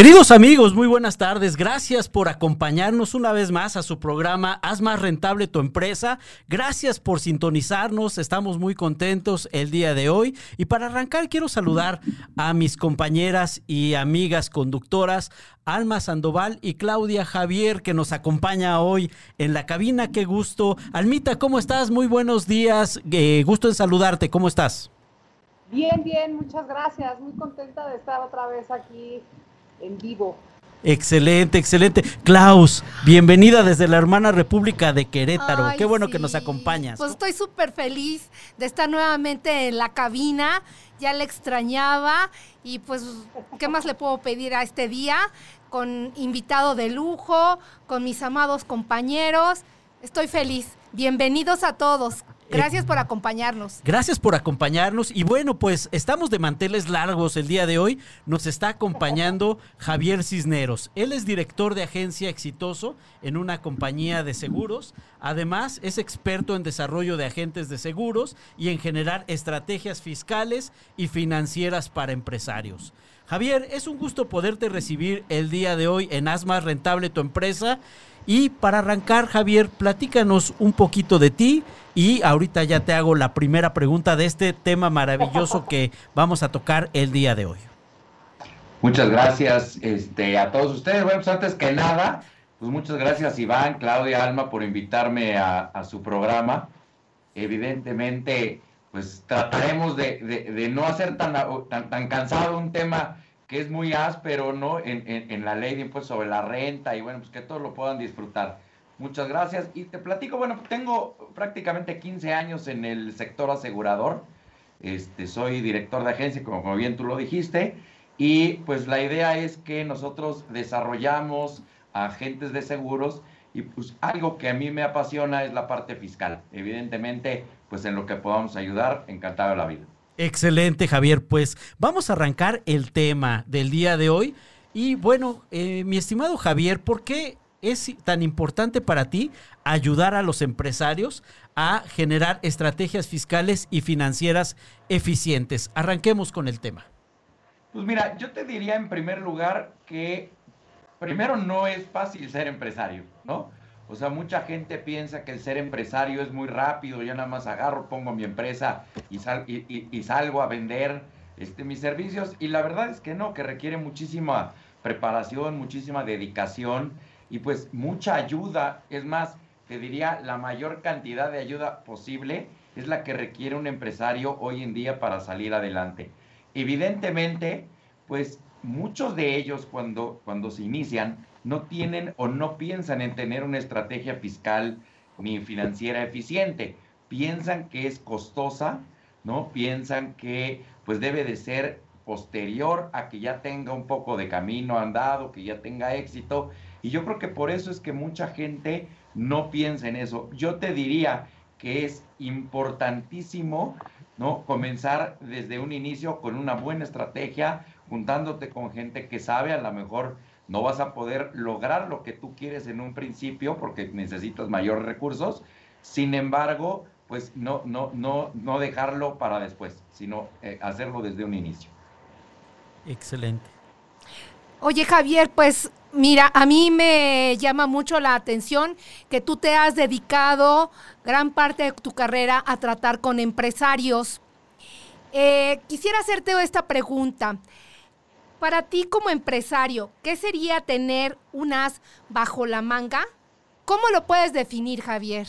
Queridos amigos, muy buenas tardes. Gracias por acompañarnos una vez más a su programa Haz más rentable tu empresa. Gracias por sintonizarnos. Estamos muy contentos el día de hoy. Y para arrancar, quiero saludar a mis compañeras y amigas conductoras, Alma Sandoval y Claudia Javier, que nos acompaña hoy en la cabina. Qué gusto. Almita, ¿cómo estás? Muy buenos días. Eh, gusto en saludarte. ¿Cómo estás? Bien, bien, muchas gracias. Muy contenta de estar otra vez aquí en vivo. Excelente, excelente. Klaus, bienvenida desde la hermana República de Querétaro. Qué bueno que nos acompañas. Pues estoy súper feliz de estar nuevamente en la cabina. Ya le extrañaba y pues, ¿qué más le puedo pedir a este día? Con invitado de lujo, con mis amados compañeros. Estoy feliz. Bienvenidos a todos. Gracias por acompañarnos. Gracias por acompañarnos. Y bueno, pues estamos de manteles largos el día de hoy. Nos está acompañando Javier Cisneros. Él es director de agencia exitoso en una compañía de seguros. Además, es experto en desarrollo de agentes de seguros y en generar estrategias fiscales y financieras para empresarios. Javier, es un gusto poderte recibir el día de hoy en Haz Más Rentable tu empresa. Y para arrancar, Javier, platícanos un poquito de ti y ahorita ya te hago la primera pregunta de este tema maravilloso que vamos a tocar el día de hoy. Muchas gracias este, a todos ustedes. Bueno, pues antes que nada, pues muchas gracias Iván, Claudia, Alma por invitarme a, su programa. Evidentemente, pues trataremos de, no hacer tan, tan, tan cansado un tema que es muy áspero, ¿no? En, la ley de impuestos sobre la renta y bueno, pues que todos lo puedan disfrutar. Muchas gracias. Y te platico, bueno, tengo prácticamente 15 años en el sector asegurador. Este, soy director de agencia, como, como bien tú lo dijiste. Y pues la idea es que nosotros desarrollamos agentes de seguros y pues algo que a mí me apasiona es la parte fiscal. Evidentemente, pues en lo que podamos ayudar, encantado de la vida. Excelente, Javier. Pues vamos a arrancar el tema del día de hoy. Y bueno, eh, mi estimado Javier, ¿por qué es tan importante para ti ayudar a los empresarios a generar estrategias fiscales y financieras eficientes? Arranquemos con el tema. Pues mira, yo te diría en primer lugar que primero no es fácil ser empresario, ¿no? O sea, mucha gente piensa que el ser empresario es muy rápido, yo nada más agarro, pongo mi empresa y, salgo a vender este, mis servicios. Y la verdad es que no, que requiere muchísima preparación, muchísima dedicación y pues mucha ayuda. Es más, te diría, la mayor cantidad de ayuda posible es la que requiere un empresario hoy en día para salir adelante. Evidentemente, pues muchos de ellos cuando, cuando se inician no tienen o no piensan en tener una estrategia fiscal ni financiera eficiente. Piensan que es costosa, ¿no? Piensan que pues debe de ser posterior a que ya tenga un poco de camino andado, que ya tenga éxito. Y yo creo que por eso es que mucha gente no piensa en eso. Yo te diría que es importantísimo, ¿no? Comenzar desde un inicio con una buena estrategia, juntándote con gente que sabe, a lo mejor no vas a poder lograr lo que tú quieres en un principio porque necesitas mayores recursos. Sin embargo, pues no, no, no, no dejarlo para después, sino eh, hacerlo desde un inicio. Excelente. Oye Javier, pues mira, a mí me llama mucho la atención que tú te has dedicado gran parte de tu carrera a tratar con empresarios. Eh, quisiera hacerte esta pregunta. Para ti como empresario, ¿qué sería tener un as bajo la manga? ¿Cómo lo puedes definir, Javier?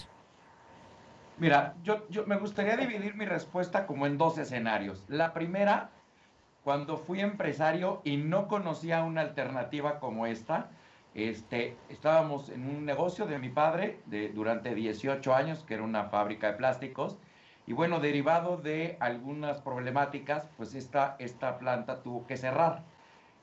Mira, yo, me gustaría dividir mi respuesta como en dos escenarios. La primera, cuando fui empresario y no conocía una alternativa como esta, este, estábamos en un negocio de mi padre durante 18 años, que era una fábrica de plásticos, y bueno, derivado de algunas problemáticas, pues esta, esta planta tuvo que cerrar.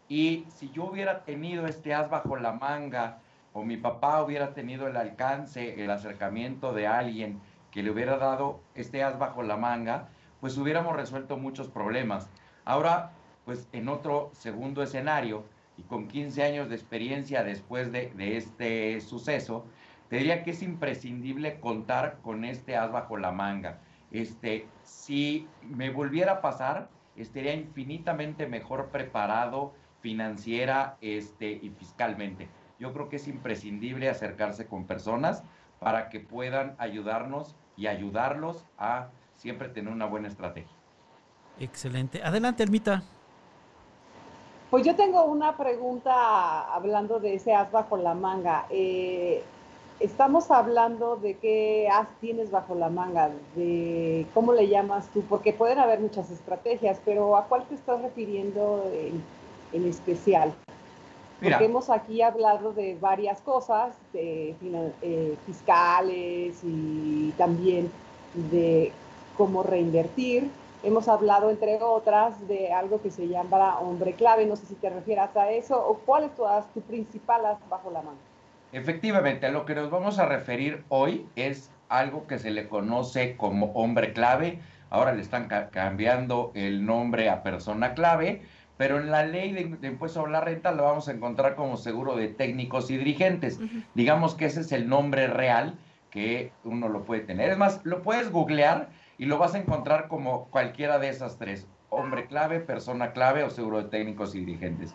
Y si yo hubiera tenido este as bajo la manga, o mi papá hubiera tenido el alcance, el acercamiento de alguien que le hubiera dado este as bajo la manga, pues hubiéramos resuelto muchos problemas. Ahora, pues en otro segundo escenario, y con 15 años de experiencia después de, este suceso, te diría que es imprescindible contar con este as bajo la manga. Este, si me volviera a pasar, estaría infinitamente mejor preparado financiera este, y fiscalmente. Yo creo que es imprescindible acercarse con personas para que puedan ayudarnos y ayudarlos a siempre tener una buena estrategia. Excelente. Adelante, Ermita. Pues yo tengo una pregunta hablando de ese as bajo la manga. Eh, estamos hablando de qué as tienes bajo la manga, de cómo le llamas tú, porque pueden haber muchas estrategias, pero ¿a cuál te estás refiriendo en, especial? Porque hemos aquí hablado de varias cosas, de eh, fiscales y también de cómo reinvertir. Hemos hablado, entre otras, de algo que se llama hombre clave. No sé si te refieras a eso o cuál es tu, tu principal as bajo la mano. Efectivamente, a lo que nos vamos a referir hoy es algo que se le conoce como hombre clave. Ahora le están cambiando el nombre a persona clave, pero en la ley de, impuesto sobre la renta lo vamos a encontrar como seguro de técnicos y dirigentes. Digamos que ese es el nombre real que uno lo puede tener. Es más, lo puedes googlear y lo vas a encontrar como cualquiera de esas tres. Hombre clave, persona clave o seguro de técnicos y dirigentes.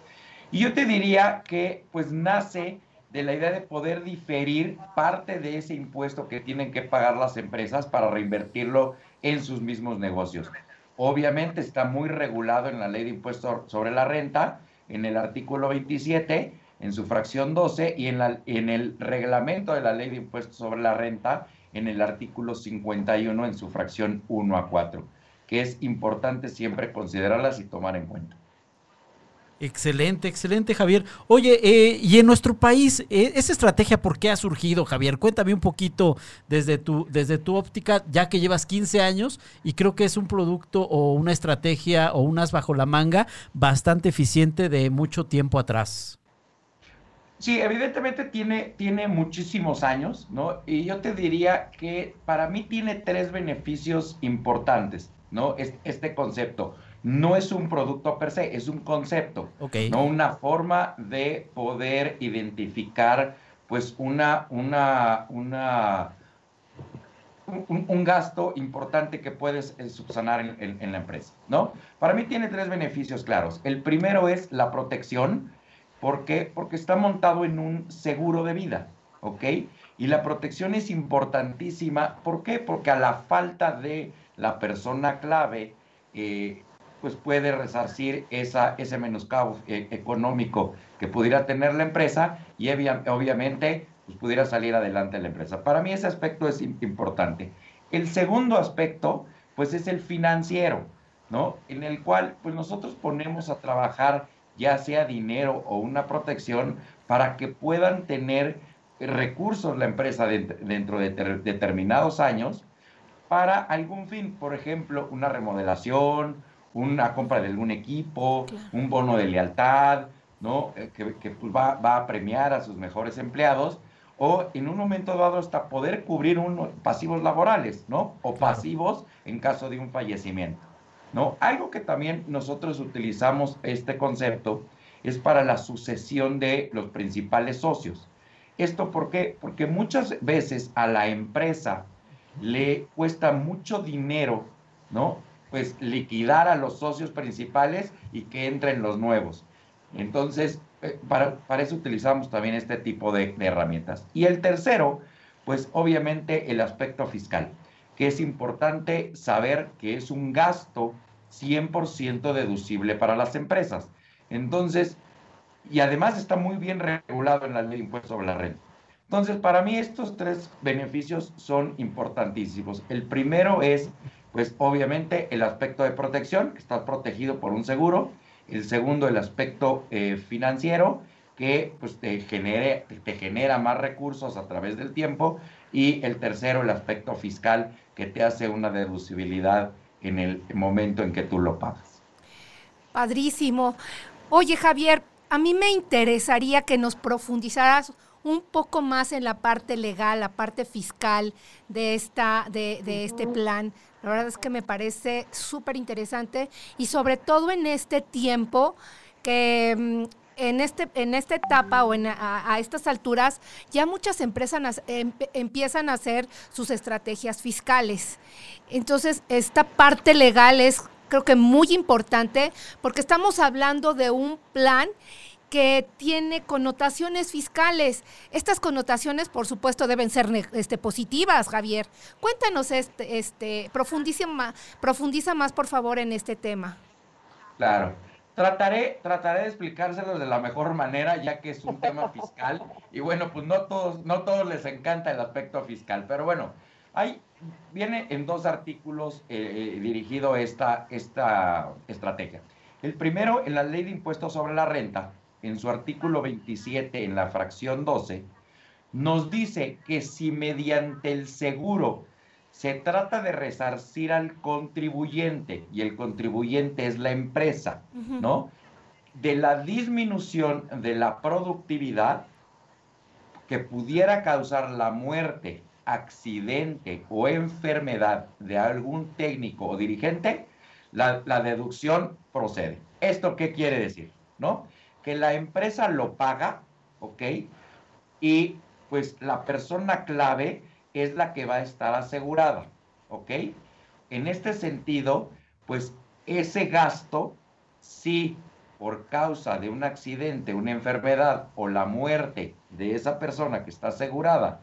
Y yo te diría que pues nace de la idea de poder diferir parte de ese impuesto que tienen que pagar las empresas para reinvertirlo en sus mismos negocios. Obviamente está muy regulado en la ley de impuesto sobre la renta, en el artículo 27, en su fracción 12, y en, la, en el reglamento de la ley de impuestos sobre la renta, en el artículo 51, en su fracción 1 a 4, que es importante siempre considerarlas y tomar en cuenta. Excelente, excelente, Javier. Oye, eh, y en nuestro país, eh, ¿esa estrategia por qué ha surgido, Javier? Cuéntame un poquito desde tu, desde tu óptica, ya que llevas 15 años y creo que es un producto o una estrategia o unas bajo la manga bastante eficiente de mucho tiempo atrás. Sí, evidentemente tiene, tiene muchísimos años, ¿no? Y yo te diría que para mí tiene tres beneficios importantes, ¿no? este concepto no es un producto per se, es un concepto, no una forma de poder identificar pues una, una, una, un, gasto importante que puedes eh, subsanar en, la empresa, ¿no? Para mí tiene tres beneficios claros. El primero es la protección, ¿por qué? Porque está montado en un seguro de vida, ¿ok? Y la protección es importantísima, ¿por qué? Porque a la falta de la persona clave, eh, pues puede resarcir esa, ese menoscabo eh, económico que pudiera tener la empresa y obviamente pues pudiera salir adelante la empresa. Para mí ese aspecto es importante. El segundo aspecto, pues es el financiero, ¿no? En el cual pues nosotros ponemos a trabajar ya sea dinero o una protección para que puedan tener recursos la empresa dentro de determinados años para algún fin, por ejemplo, una remodelación, una compra de algún equipo, un bono de lealtad, ¿no? Eh, que, pues, va, a premiar a sus mejores empleados, o en un momento dado hasta poder cubrir unos pasivos laborales, ¿no? O pasivos en caso de un fallecimiento, ¿no? Algo que también nosotros utilizamos este concepto es para la sucesión de los principales socios. ¿Esto por qué? Porque muchas veces a la empresa le cuesta mucho dinero, ¿no? Pues liquidar a los socios principales y que entren los nuevos. Entonces, eh, para, eso utilizamos también este tipo de, herramientas. Y el tercero, pues obviamente el aspecto fiscal, que es importante saber que es un gasto 100% deducible para las empresas. Entonces, y además está muy bien regulado en la ley de impuestos sobre la renta. Entonces, para mí estos tres beneficios son importantísimos. El primero es pues obviamente el aspecto de protección, que está protegido por un seguro. El segundo, el aspecto eh, financiero, que pues, te, genere, te genera más recursos a través del tiempo. Y el tercero, el aspecto fiscal, que te hace una deducibilidad en el momento en que tú lo pagas. Padrísimo. Oye, Javier, a mí me interesaría que nos profundizaras un poco más en la parte legal, la parte fiscal de, esta, de, de este plan la verdad es que me parece súper interesante y sobre todo en este tiempo que mm, en, este, en esta etapa o en, a, estas alturas ya muchas empresas em, empiezan a hacer sus estrategias fiscales. Entonces, esta parte legal es creo que muy importante, porque estamos hablando de un plan que tiene connotaciones fiscales. Estas connotaciones, por supuesto, deben ser este, positivas, Javier. Cuéntanos, este, este, profundiza, más, profundiza más, por favor, en este tema. Claro. Trataré, trataré de explicárselo de la mejor manera, ya que es un tema fiscal. Y bueno, pues no todos, no todos les encanta el aspecto fiscal. Pero bueno, hay, viene en dos artículos eh, eh, dirigido esta, esta estrategia. El primero, en la ley de impuestos sobre la renta, en su artículo 27, en la fracción 12, nos dice que si mediante el seguro se trata de resarcir al contribuyente, y el contribuyente es la empresa, ¿no? De la disminución de la productividad que pudiera causar la muerte, accidente o enfermedad de algún técnico o dirigente, la, la deducción procede. ¿Esto qué quiere decir? ¿No? Que la empresa lo paga, ¿ok? Y pues la persona clave es la que va a estar asegurada, ¿ok? En este sentido, pues ese gasto, si por causa de un accidente, una enfermedad o la muerte de esa persona que está asegurada,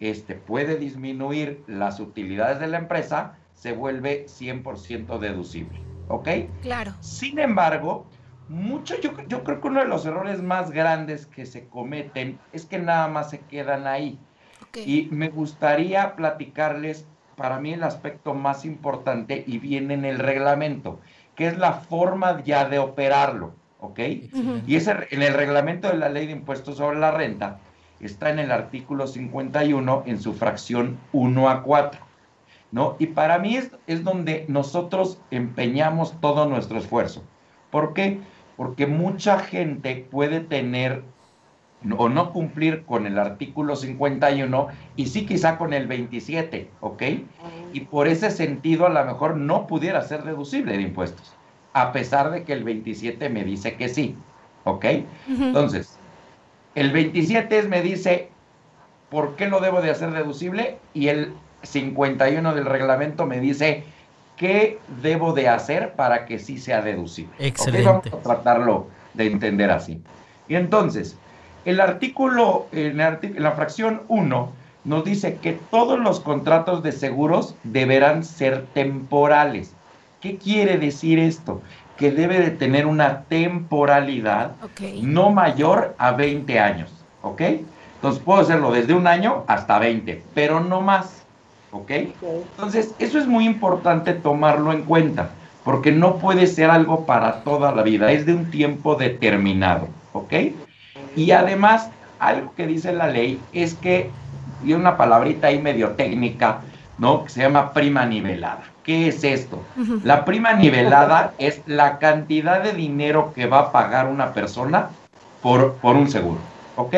este, puede disminuir las utilidades de la empresa, se vuelve 100% deducible. ¿Ok? Claro. Sin embargo, mucho, yo, yo creo que uno de los errores más grandes que se cometen es que nada más se quedan ahí. Y me gustaría platicarles para mí el aspecto más importante y viene en el reglamento, que es la forma ya de operarlo, ¿ok? Y ese, en el reglamento de la ley de impuestos sobre la renta está en el artículo 51 en su fracción 1 a 4, ¿no? Y para mí es, es donde nosotros empeñamos todo nuestro esfuerzo. ¿Por qué? porque mucha gente puede tener o no cumplir con el artículo 51 y sí quizá con el 27, ¿ok? Y por ese sentido a lo mejor no pudiera ser deducible de impuestos, a pesar de que el 27 me dice que sí, ¿ok? Entonces, el 27 me dice, ¿por qué lo debo de hacer deducible? Y el 51 del reglamento me dice, ¿qué debo de hacer para que sí sea deducible? Excelente. Vamos a tratarlo de entender así. Y entonces, el artículo, en, la fracción 1, nos dice que todos los contratos de seguros deberán ser temporales. ¿Qué quiere decir esto? Que debe de tener una temporalidad no mayor a 20 años, ¿ok? Entonces puedo hacerlo desde un año hasta 20, pero no más. ¿Ok? Entonces, eso es muy importante tomarlo en cuenta, porque no puede ser algo para toda la vida, es de un tiempo determinado, ¿ok? Y además, algo que dice la ley es que, y una palabrita ahí medio técnica, ¿no? Que se llama prima nivelada. ¿Qué es esto? La prima nivelada es la cantidad de dinero que va a pagar una persona por, por un seguro, ¿ok?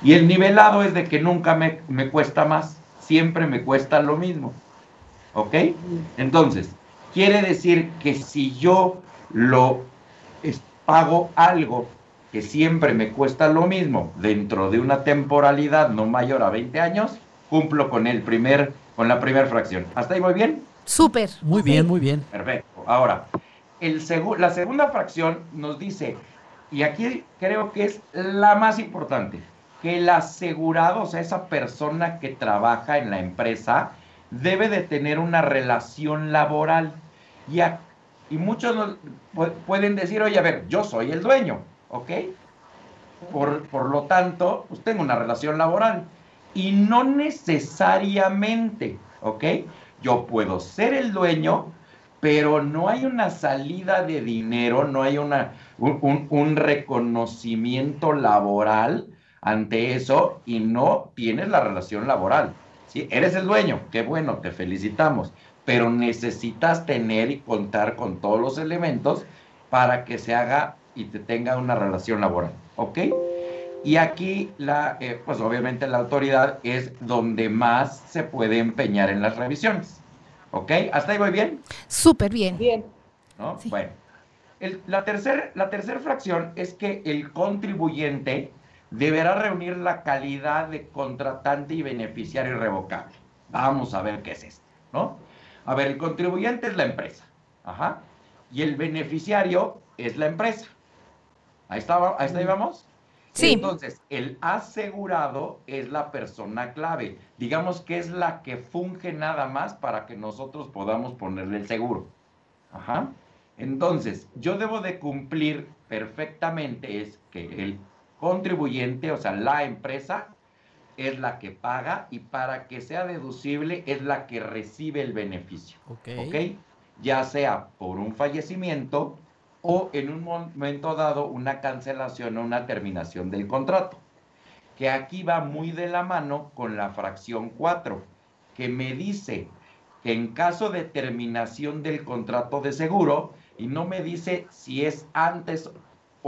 Y el nivelado es de que nunca me, me cuesta más siempre me cuesta lo mismo. ¿Ok? Entonces, quiere decir que si yo lo pago algo que siempre me cuesta lo mismo dentro de una temporalidad no mayor a 20 años, cumplo con el primer con la primera fracción. ¿Hasta ahí muy bien? Súper. Muy bien, muy bien. Perfecto. Ahora, el la segunda fracción nos dice, y aquí creo que es la más importante, que el asegurado, o sea, esa persona que trabaja en la empresa, debe de tener una relación laboral. Y, y muchos pueden decir, oye, a ver, yo soy el dueño, ¿ok? Por, por lo tanto, pues tengo una relación laboral. Y no necesariamente, ¿ok? Yo puedo ser el dueño, pero no hay una salida de dinero, no hay una, un, un reconocimiento laboral ante eso y no tienes la relación laboral. ¿sí? Eres el dueño, qué bueno, te felicitamos, pero necesitas tener y contar con todos los elementos para que se haga y te tenga una relación laboral, ¿ok? Y aquí, la, eh, pues obviamente la autoridad es donde más se puede empeñar en las revisiones, ¿ok? ¿Hasta ahí voy bien? Súper bien. Bien. ¿No? Bueno, la tercera la tercer fracción es que el contribuyente deberá reunir la calidad de contratante y beneficiario irrevocable. Vamos a ver qué es esto, ¿no? A ver, el contribuyente es la empresa. Ajá. Y el beneficiario es la empresa. Ahí está, ahí. Sí. Entonces, el asegurado es la persona clave. Digamos que es la que funge nada más para que nosotros podamos ponerle el seguro. Ajá. Entonces, yo debo de cumplir perfectamente es que el contribuyente, o sea, la empresa, es la que paga y para que sea deducible es la que recibe el beneficio. Ok. ¿Ok? Ya sea por un fallecimiento o en un momento dado una cancelación o una terminación del contrato. Que aquí va muy de la mano con la fracción 4, que me dice que en caso de terminación del contrato de seguro, y no me dice si es antes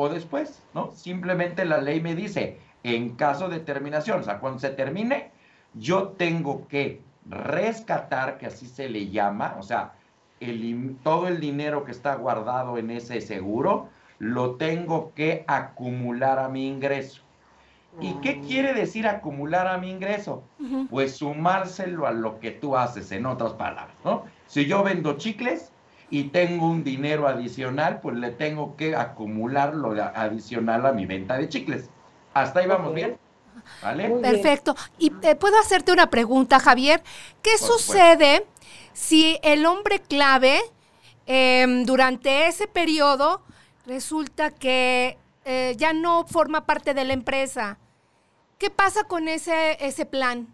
o después, ¿no? Simplemente la ley me dice, en caso de terminación, o sea, cuando se termine, yo tengo que rescatar, que así se le llama, o sea, el, todo el dinero que está guardado en ese seguro, lo tengo que acumular a mi ingreso. ¿Y qué quiere decir acumular a mi ingreso? Pues sumárselo a lo que tú haces, en otras palabras, ¿no? Si yo vendo chicles y tengo un dinero adicional, pues le tengo que acumular lo adicional a mi venta de chicles. Hasta ahí vamos bien, ¿vale? Perfecto. Y eh, puedo hacerte una pregunta, Javier. ¿Qué Por supuesto. sucede si el hombre clave em, durante ese periodo resulta que eh, ya no forma parte de la empresa? ¿Qué pasa con ese, ese plan?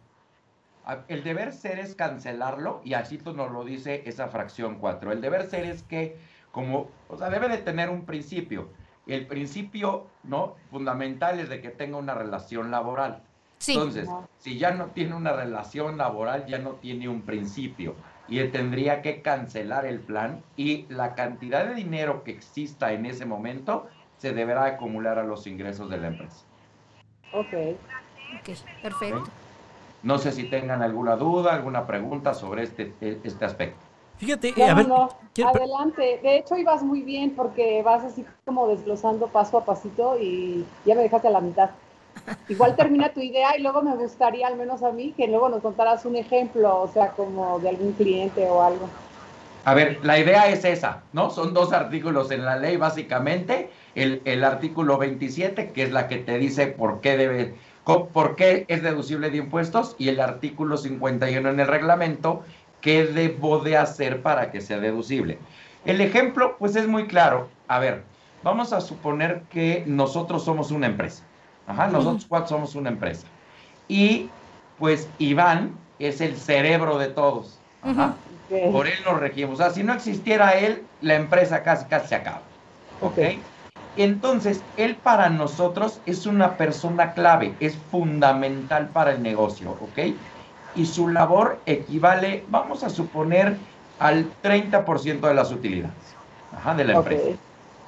El deber ser es cancelarlo y así tú nos lo dice esa fracción 4. El deber ser es que, como, o sea, debe de tener un principio. El principio, ¿no? Fundamental es de que tenga una relación laboral. Sí. Entonces, si ya no tiene una relación laboral, ya no tiene un principio. Y él tendría que cancelar el plan y la cantidad de dinero que exista en ese momento se deberá acumular a los ingresos de la empresa. Ok. Ok, perfecto. No sé si tengan alguna duda, alguna pregunta sobre este, este aspecto. Fíjate, eh, a ver, no, adelante. De hecho, ibas muy bien porque vas así como desglosando paso a pasito y ya me dejaste a la mitad. Igual termina tu idea y luego me gustaría, al menos a mí, que luego nos contaras un ejemplo, o sea, como de algún cliente o algo. A ver, la idea es esa, ¿no? Son dos artículos en la ley, básicamente. El, el artículo 27, que es la que te dice por qué debe, por qué es deducible de impuestos, y el artículo 51 en el reglamento, qué debo de hacer para que sea deducible. El ejemplo, pues es muy claro. A ver, vamos a suponer que nosotros somos una empresa. Ajá, nosotros cuatro somos una empresa. Y pues Iván es el cerebro de todos. Ajá. Por él nos regimos. O sea, si no existiera él, la empresa casi casi se acaba. ¿Ok? Ok. Entonces, él para nosotros es una persona clave, es fundamental para el negocio, ¿ok? Y su labor equivale, vamos a suponer, al 30% de las utilidades ajá, de la empresa.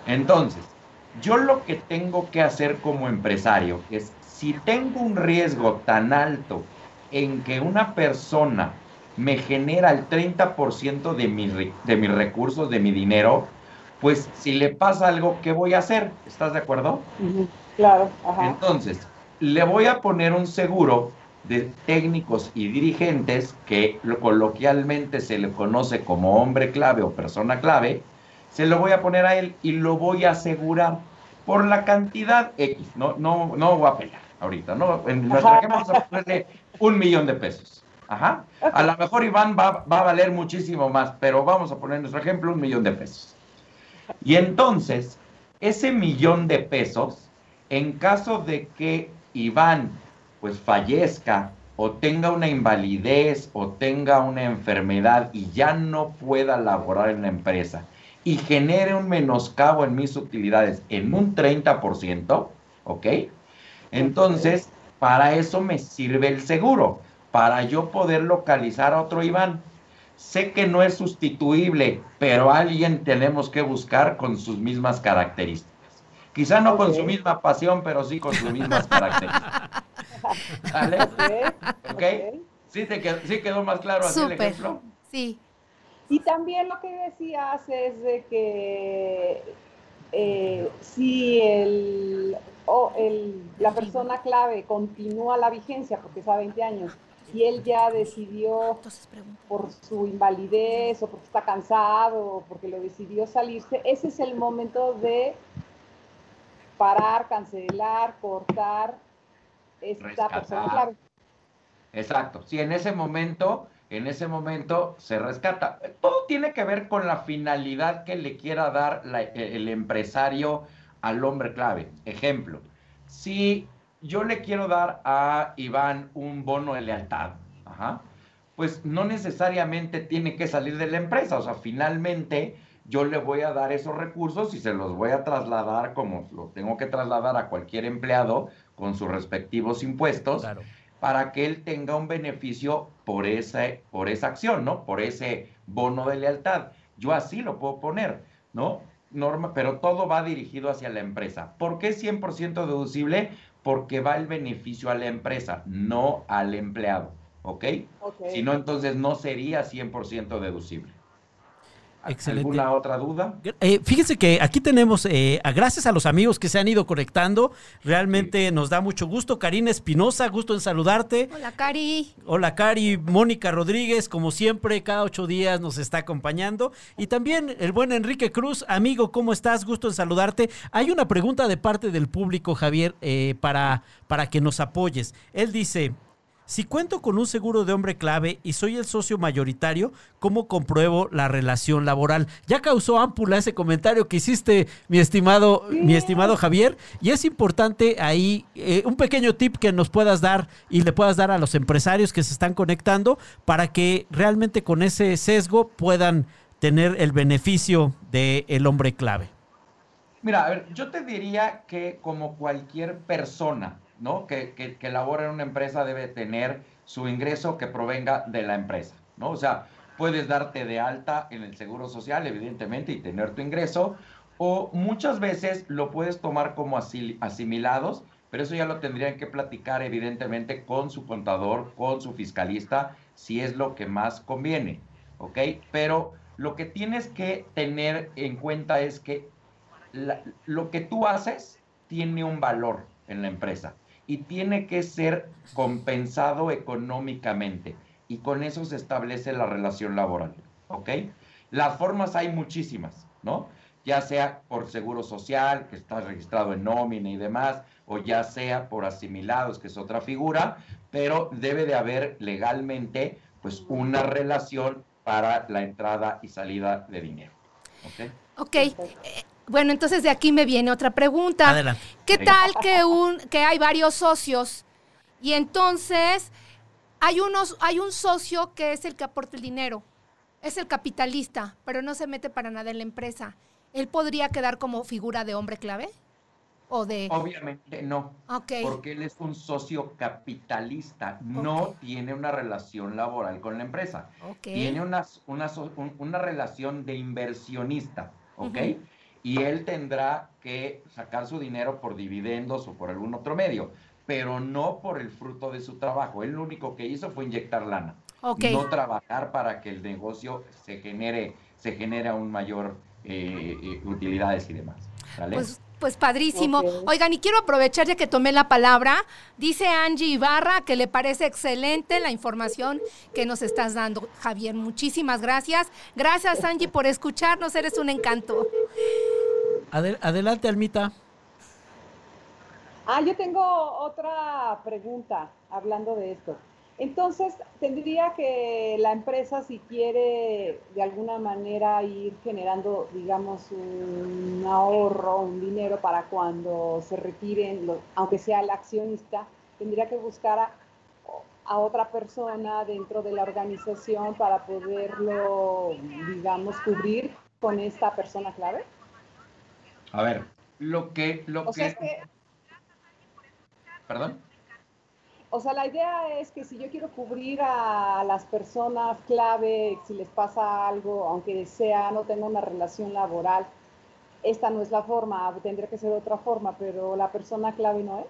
Entonces, yo lo que tengo que hacer como empresario es, si tengo un riesgo tan alto en que una persona me genera el 30% de, mi de mis recursos, de mi dinero, pues si le pasa algo, ¿qué voy a hacer? ¿Estás de acuerdo? Claro, ajá. Entonces, le voy a poner un seguro de técnicos y dirigentes que lo- coloquialmente se le conoce como hombre clave o persona clave, se lo voy a poner a él y lo voy a asegurar por la cantidad X. No, no, no voy a pelear ahorita, ¿no? En nuestro Ajá. ejemplo vamos a ponerle un millón de pesos. Ajá. A lo mejor Iván va, va a valer muchísimo más, pero vamos a poner en nuestro ejemplo un millón de pesos. Y entonces, ese millón de pesos, en caso de que Iván pues fallezca o tenga una invalidez o tenga una enfermedad y ya no pueda laborar en la empresa y genere un menoscabo en mis utilidades en un 30%, ¿ok? Entonces, para eso me sirve el seguro, para yo poder localizar a otro Iván. Sé que no es sustituible, pero alguien tenemos que buscar con sus mismas características. Quizá no con su misma pasión, pero sí con sus mismas características. ¿Sale? Ok, ¿Ok? ok. ¿Sí, te quedó, sí quedó más claro así el Súper. ejemplo? Sí. Y también lo que decías es de que eh, si el, o el- la persona clave continúa la vigencia, porque es a 20 años, si él ya decidió por su invalidez o porque está cansado o porque lo decidió salirse, ese es el momento de parar, cancelar, cortar esta persona clave. Exacto. Si en ese momento, en ese momento se rescata. Todo tiene que ver con la finalidad que le quiera dar el empresario al hombre clave. Ejemplo, si yo le quiero dar a Iván un bono de lealtad, pues no necesariamente tiene que salir de la empresa. O sea, finalmente yo le voy a dar esos recursos y se los voy a trasladar como lo tengo que trasladar a cualquier empleado con sus respectivos impuestos para que él tenga un beneficio por esa, por esa acción, ¿no? Por ese bono de lealtad. Yo así lo puedo poner, ¿no? Norma, pero todo va dirigido hacia la empresa. ¿Por qué 100% deducible? Porque va el beneficio a la empresa, no al empleado, ¿ok? okay. Si no, entonces no sería 100% deducible. Excelente. ¿Alguna otra duda? Eh, fíjense que aquí tenemos, eh, gracias a los amigos que se han ido conectando, realmente nos da mucho gusto. Karina Espinosa, gusto en saludarte. Hola, Cari. Hola, Cari. Mónica Rodríguez, como siempre, cada ocho días nos está acompañando. Y también el buen Enrique Cruz, amigo, ¿cómo estás? Gusto en saludarte. Hay una pregunta de parte del público, Javier, eh, para, para que nos apoyes. Él dice, si cuento con un seguro de hombre clave y soy el socio mayoritario, ¿cómo compruebo la relación laboral? Ya causó ámpula ese comentario que hiciste, mi estimado, mi estimado Javier, y es importante ahí eh, un pequeño tip que nos puedas dar y le puedas dar a los empresarios que se están conectando para que realmente con ese sesgo puedan tener el beneficio del el hombre clave. Mira, a ver, yo te diría que como cualquier persona, ¿no? Que, que, labora en una empresa debe tener su ingreso que provenga de la empresa, ¿no? O sea, puedes darte de alta en el seguro social, evidentemente, y tener tu ingreso, o muchas veces lo puedes tomar como asimilados, pero eso ya lo tendrían que platicar, evidentemente, con su contador, con su fiscalista, si es lo que más conviene, ¿ok? Pero lo que tienes que tener en cuenta es que lo que tú haces tiene un valor en la empresa y tiene que ser compensado económicamente. Y con eso se establece la relación laboral. ¿Ok? Las formas hay muchísimas, ¿no? Ya sea por seguro social, que está registrado en nómina y demás, o ya sea por asimilados, que es otra figura, pero debe de haber legalmente pues una relación para la entrada y salida de dinero. ¿Ok? Ok. Bueno, entonces de aquí me viene otra pregunta. Adelante. ¿Qué tal que un que hay varios socios y entonces hay unos hay un socio que es el que aporta el dinero, es el capitalista, pero no se mete para nada en la empresa. ¿Él podría quedar como figura de hombre clave? ¿O de... Obviamente no. Porque él es un socio capitalista, no tiene una relación laboral con la empresa. Tiene una, una, una, relación de inversionista, ¿ok? Y él tendrá que sacar su dinero por dividendos o por algún otro medio, pero no por el fruto de su trabajo. Él lo único que hizo fue inyectar lana, no trabajar para que el negocio se genere, se genere aún mayor eh, eh, utilidades y demás. Pues, pues padrísimo. Oigan, y quiero aprovechar ya que tomé la palabra. Dice Angie Ibarra que le parece excelente la información que nos estás dando, Javier. Muchísimas gracias. Gracias, Angie, por escucharnos. Eres un encanto adelante, Almita. Ah, yo tengo otra pregunta hablando de esto. Entonces, tendría que la empresa, si quiere de alguna manera ir generando, digamos, un ahorro, un dinero para cuando se retiren, aunque sea el accionista, tendría que buscar a, a, otra persona dentro de la organización para poderlo, digamos, cubrir con esta persona clave. A ver, lo que... Lo que... ¿Perdón? O sea, la idea es que si yo quiero cubrir a las personas clave, si les pasa algo, aunque sea, no tenga una relación laboral, esta no es la forma, tendría que ser otra forma, pero la persona clave no es.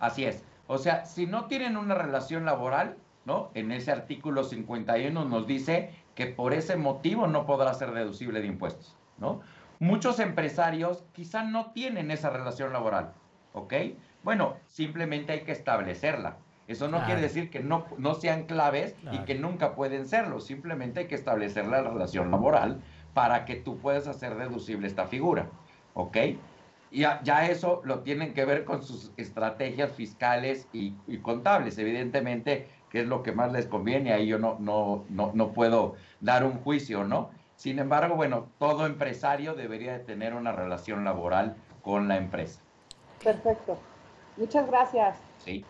Así es. O sea, si no tienen una relación laboral, ¿no? En ese artículo 51 nos dice que por ese motivo no podrá ser deducible de impuestos, ¿no? Muchos empresarios quizá no tienen esa relación laboral, ¿ok? Bueno, simplemente hay que establecerla. Eso no Claro. quiere decir que no, no sean claves y que nunca pueden serlo. Simplemente hay que establecer la relación laboral para que tú puedas hacer deducible esta figura. ¿Ok? Y ya, ya eso lo tienen que ver con sus estrategias fiscales y, y contables, evidentemente, que es lo que más les conviene. Ahí yo no, no, no, no puedo dar un juicio, ¿no? Sin embargo, bueno, todo empresario debería de tener una relación laboral con la empresa. Perfecto. Muchas gracias. ¿sí?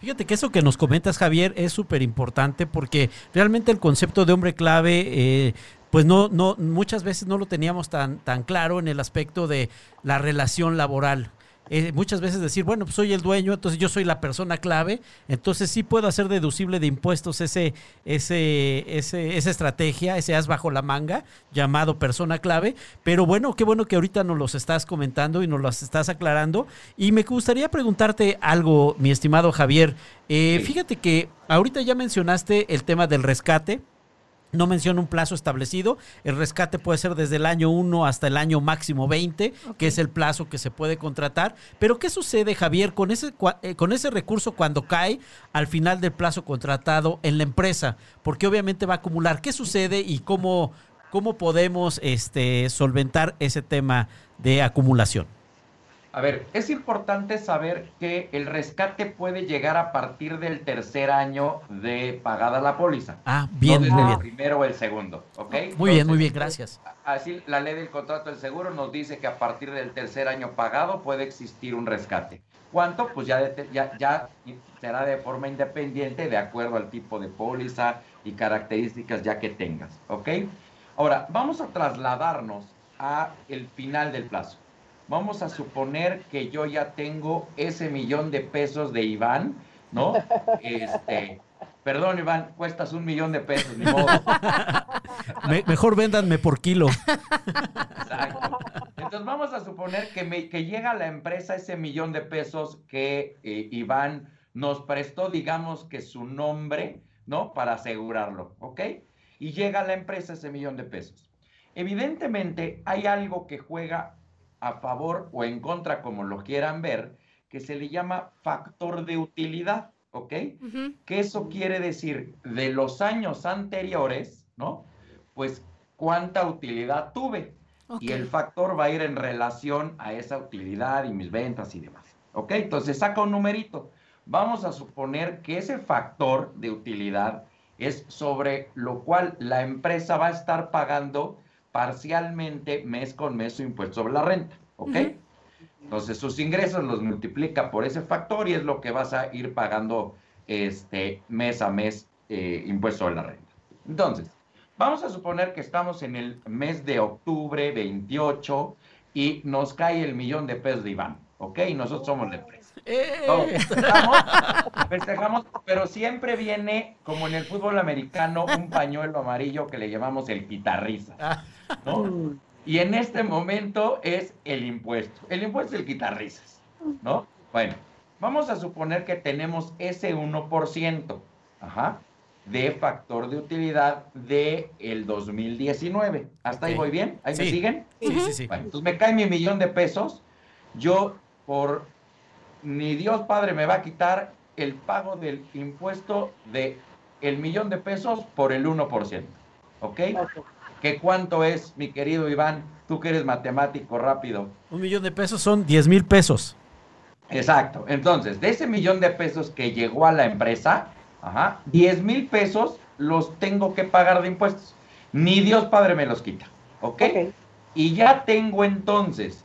Fíjate que eso que nos comentas, Javier, es súper importante porque realmente el concepto de hombre clave, eh, pues no, no, muchas veces no lo teníamos tan, tan claro en el aspecto de la relación laboral. Eh, muchas veces decir, bueno, pues soy el dueño, entonces yo soy la persona clave, entonces sí puedo hacer deducible de impuestos ese, ese, ese, esa estrategia, ese as bajo la manga llamado persona clave. Pero bueno, qué bueno que ahorita nos los estás comentando y nos los estás aclarando. Y me gustaría preguntarte algo, mi estimado Javier. Eh. Fíjate que ahorita ya mencionaste el tema del rescate. No menciona un plazo establecido. El rescate puede ser desde el año 1 hasta el año máximo 20, Ok. que es el plazo que se puede contratar. Pero ¿qué sucede, Javier, con ese, cua- eh, con ese recurso cuando cae al final del plazo contratado en la empresa? Porque obviamente va a acumular. ¿Qué sucede y cómo, cómo podemos este, solventar ese tema de acumulación? A ver, es importante saber que el rescate puede llegar a partir del tercer año de pagada la póliza. Ah, bien, no desde muy el bien. primero o el segundo, ¿ok? Muy bien, muy bien, gracias. Así la ley del contrato del seguro nos dice que a partir del tercer año pagado puede existir un rescate. ¿Cuánto? Pues ya, de- ya, ya será de forma independiente de acuerdo al tipo de póliza y características ya que tengas, ¿ok? Ahora, vamos a trasladarnos a el final del plazo. Vamos a suponer que yo ya tengo ese millón de pesos de Iván, ¿no? Este, perdón, Iván, cuestas un millón de pesos, ni modo. Me- mejor véndanme por kilo. Exacto. Entonces vamos a suponer que, me- que llega a la empresa ese millón de pesos que eh, Iván nos prestó, digamos que su nombre, ¿no? Para asegurarlo, ¿ok? Y llega a la empresa ese millón de pesos. Evidentemente hay algo que juega a favor o en contra, como lo quieran ver, que se le llama factor de utilidad, ¿ok? Que eso quiere decir de los años anteriores, ¿no? Pues cuánta utilidad tuve. Y el factor va a ir en relación a esa utilidad y mis ventas y demás. ¿Ok? Entonces saca un numerito. Vamos a suponer que ese factor de utilidad es sobre lo cual la empresa va a estar pagando parcialmente mes con mes su impuesto sobre la renta. ¿Ok? Entonces sus ingresos los multiplica por ese factor y es lo que vas a ir pagando este, mes a mes eh, impuesto sobre la renta. Entonces, vamos a suponer que estamos en el mes de octubre 28 y nos cae el millón de pesos de Iván, ¿ok? Y nosotros somos la empresa. ¡Eh! Festejamos, festejamos, pero siempre viene, como en el fútbol americano, un pañuelo amarillo que le llamamos el guitarriza, Ah, ¿no? Y en este momento es el impuesto. El impuesto del quitarrisas, ¿no? Bueno, vamos a suponer que tenemos ese 1%, ajá, de factor de utilidad de el 2019. ¿Hasta ahí voy bien? ¿Ahí me siguen? sí, sí, sí. Bueno, entonces me cae mi millón de pesos. Yo, por ni Dios Padre me va a quitar el pago del impuesto de el millón de pesos por el 1%. ¿Ok? ok. ¿Que cuánto es, mi querido Iván? Tú que eres matemático rápido. Un millón de pesos son 10 mil pesos. Exacto. Entonces, de ese millón de pesos que llegó a la empresa, ajá, 10 mil pesos los tengo que pagar de impuestos. Ni Dios Padre me los quita. ¿Ok? Ok. Y ya tengo entonces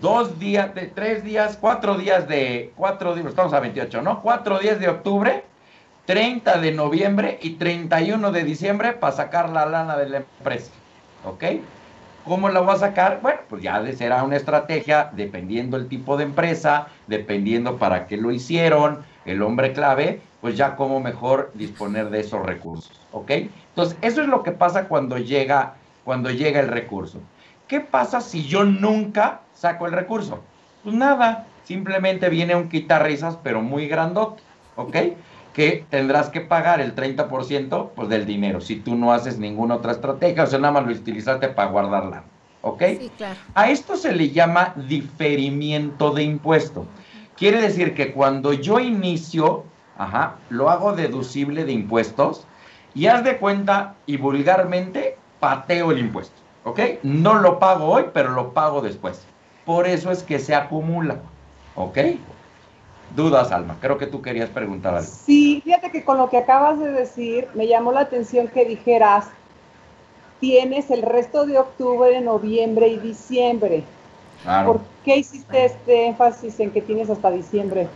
dos días, de tres días, cuatro días de, cuatro días, estamos a 28, ¿no? Cuatro días de octubre, 30 de noviembre y 31 de diciembre para sacar la lana de la empresa. ¿Ok? ¿Cómo la voy a sacar? Bueno, pues ya será una estrategia dependiendo el tipo de empresa, dependiendo para qué lo hicieron, el hombre clave, pues ya cómo mejor disponer de esos recursos, ¿ok? Entonces, eso es lo que pasa cuando llega, cuando llega el recurso. ¿Qué pasa si yo nunca saco el recurso? Pues nada, simplemente viene un quitarrisas, pero muy grandote, ¿ok? Que tendrás que pagar el 30% pues, del dinero si tú no haces ninguna otra estrategia, o sea, nada más lo utilizaste para guardarla, ¿ok? Sí, claro. A esto se le llama diferimiento de impuesto. Quiere decir que cuando yo inicio Ajá, lo hago deducible de impuestos y haz de cuenta y vulgarmente pateo el impuesto, ¿ok? No lo pago hoy, pero lo pago después. Por eso es que se acumula, ¿ok? Dudas, Alma. Creo que tú querías preguntar algo. Sí, fíjate que con lo que acabas de decir, me llamó la atención que dijeras, tienes el resto de octubre, noviembre y diciembre. Claro. ¿Por qué hiciste este énfasis en que tienes hasta diciembre?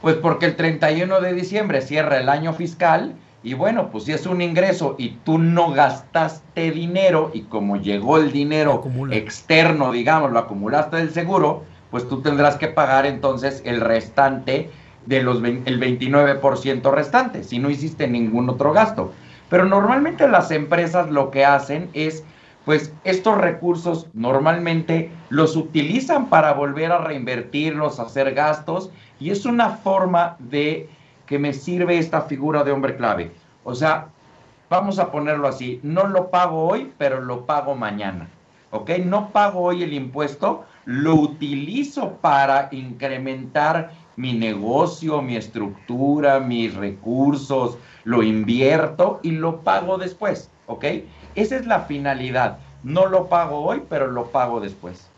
Pues porque el 31 de diciembre cierra el año fiscal y bueno, pues si es un ingreso y tú no gastaste dinero y como llegó el dinero Acumula. externo, digamos, lo acumulaste del seguro, pues tú tendrás que pagar entonces el restante de los el 29% restante, si no hiciste ningún otro gasto. Pero normalmente las empresas lo que hacen es, pues estos recursos normalmente los utilizan para volver a reinvertirlos, hacer gastos, y es una forma de que me sirve esta figura de hombre clave. O sea, vamos a ponerlo así, no lo pago hoy, pero lo pago mañana. ¿Ok? No pago hoy el impuesto, lo utilizo para incrementar mi negocio, mi estructura, mis recursos, lo invierto y lo pago después. ¿Ok? Esa es la finalidad. No lo pago hoy, pero lo pago después.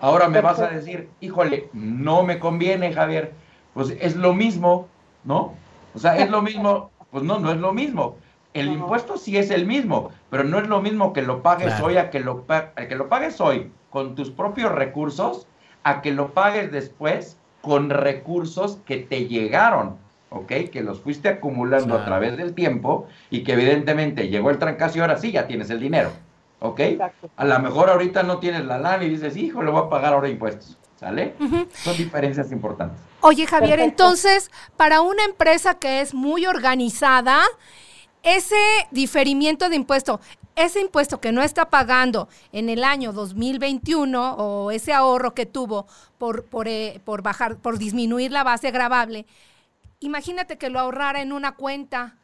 Ahora me vas a decir, híjole, no me conviene, Javier. Pues es lo mismo, ¿no? O sea, es lo mismo. Pues no, no es lo mismo. El No. impuesto sí es el mismo, pero no es lo mismo que lo pagues Claro. hoy a que lo, a que lo pagues hoy con tus propios recursos, a que lo pagues después con recursos que te llegaron, ¿ok? Que los fuiste acumulando Claro. a través del tiempo y que evidentemente llegó el trancazo y ahora sí ya tienes el dinero, ¿ok? Exacto. A lo mejor ahorita no tienes la lana y dices, hijo, le voy a pagar ahora impuestos, ¿sale? Son diferencias importantes. Oye, Javier, Perfecto. entonces, para una empresa que es muy organizada, ese diferimiento de impuesto, ese impuesto que no está pagando en el año 2021 o ese ahorro que tuvo por, por, eh, por bajar, por disminuir la base gravable, imagínate que lo ahorrara en una cuenta.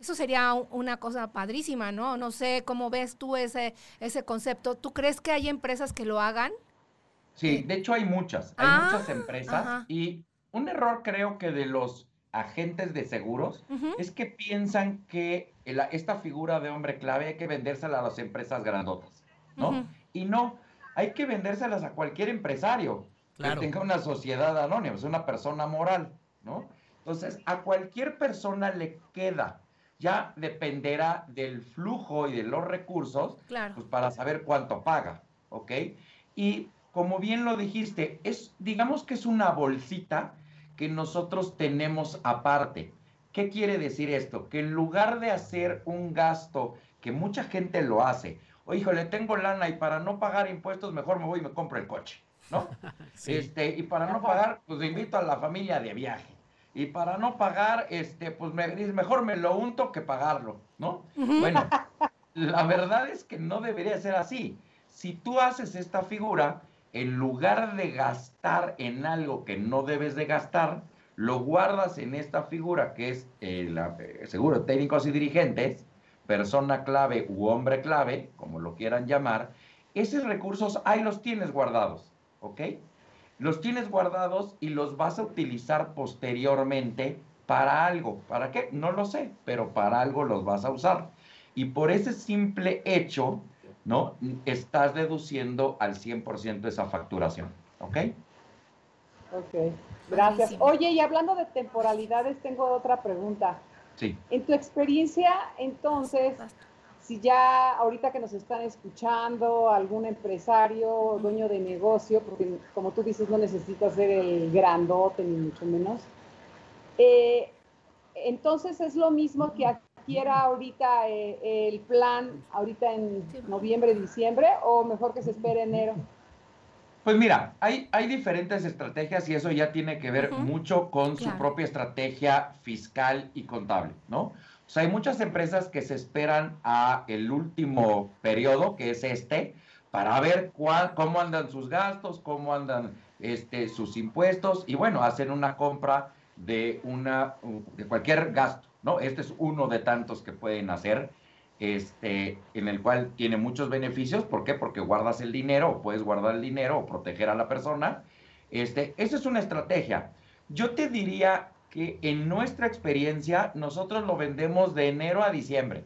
Eso sería una cosa padrísima, ¿no? No sé cómo ves tú ese, ese concepto. ¿Tú crees que hay empresas que lo hagan? Sí, de hecho hay muchas, hay Ah, muchas empresas ajá. y un error creo que de los agentes de seguros es que piensan que el- esta figura de hombre clave hay que vendérsela a las empresas grandotas, ¿no? Y no, hay que vendérselas a cualquier empresario Claro. que tenga una sociedad anónima, es una persona moral, ¿no? Entonces, a cualquier persona le queda, ya dependerá del flujo y de los recursos, Claro. pues para saber cuánto paga, ¿ok? Y como bien lo dijiste, es, digamos que es una bolsita que nosotros tenemos aparte. ¿Qué quiere decir esto? Que en lugar de hacer un gasto que mucha gente lo hace, o híjole, tengo lana y para no pagar impuestos mejor me voy y me compro el coche, ¿no? Sí. Este, y para no pagar, pues invito a la familia de viaje. Y para no pagar, este, pues me, dice, mejor me lo unto que pagarlo, ¿no? Bueno, la verdad es que no debería ser así. Si tú haces esta figura, en lugar de gastar en algo que no debes de gastar, lo guardas en esta figura que es el eh, seguro de técnicos y dirigentes, persona clave u hombre clave, como lo quieran llamar, esos recursos ahí los tienes guardados, ¿ok? Los tienes guardados y los vas a utilizar posteriormente para algo. ¿Para qué? No lo sé, pero para algo los vas a usar. Y por ese simple hecho, ¿no? Estás deduciendo al 100% esa facturación, ¿ok? Ok, gracias. Oye, y hablando de temporalidades, tengo otra pregunta. Sí. En tu experiencia, entonces, si ya ahorita que nos están escuchando, algún empresario o dueño de negocio, porque como tú dices, no necesitas ser el grandote ni mucho menos, eh, entonces es lo mismo que adquiera ahorita eh, el plan, ahorita en noviembre, diciembre, o mejor que se espere enero. Pues mira, hay, hay diferentes estrategias y eso ya tiene que ver mucho con su propia estrategia fiscal y contable, ¿no? O sea, hay muchas empresas que se esperan a el último periodo, que es este, para ver cuál, cómo andan sus gastos, cómo andan este, sus impuestos y bueno, hacen una compra de, una, de cualquier gasto, ¿no? Este es uno de tantos que pueden hacer este, en el cual tiene muchos beneficios. ¿Por qué? Porque guardas el dinero, o puedes guardar el dinero o proteger a la persona. Este, esa es una estrategia. Yo te diría que en nuestra experiencia nosotros lo vendemos de enero a diciembre.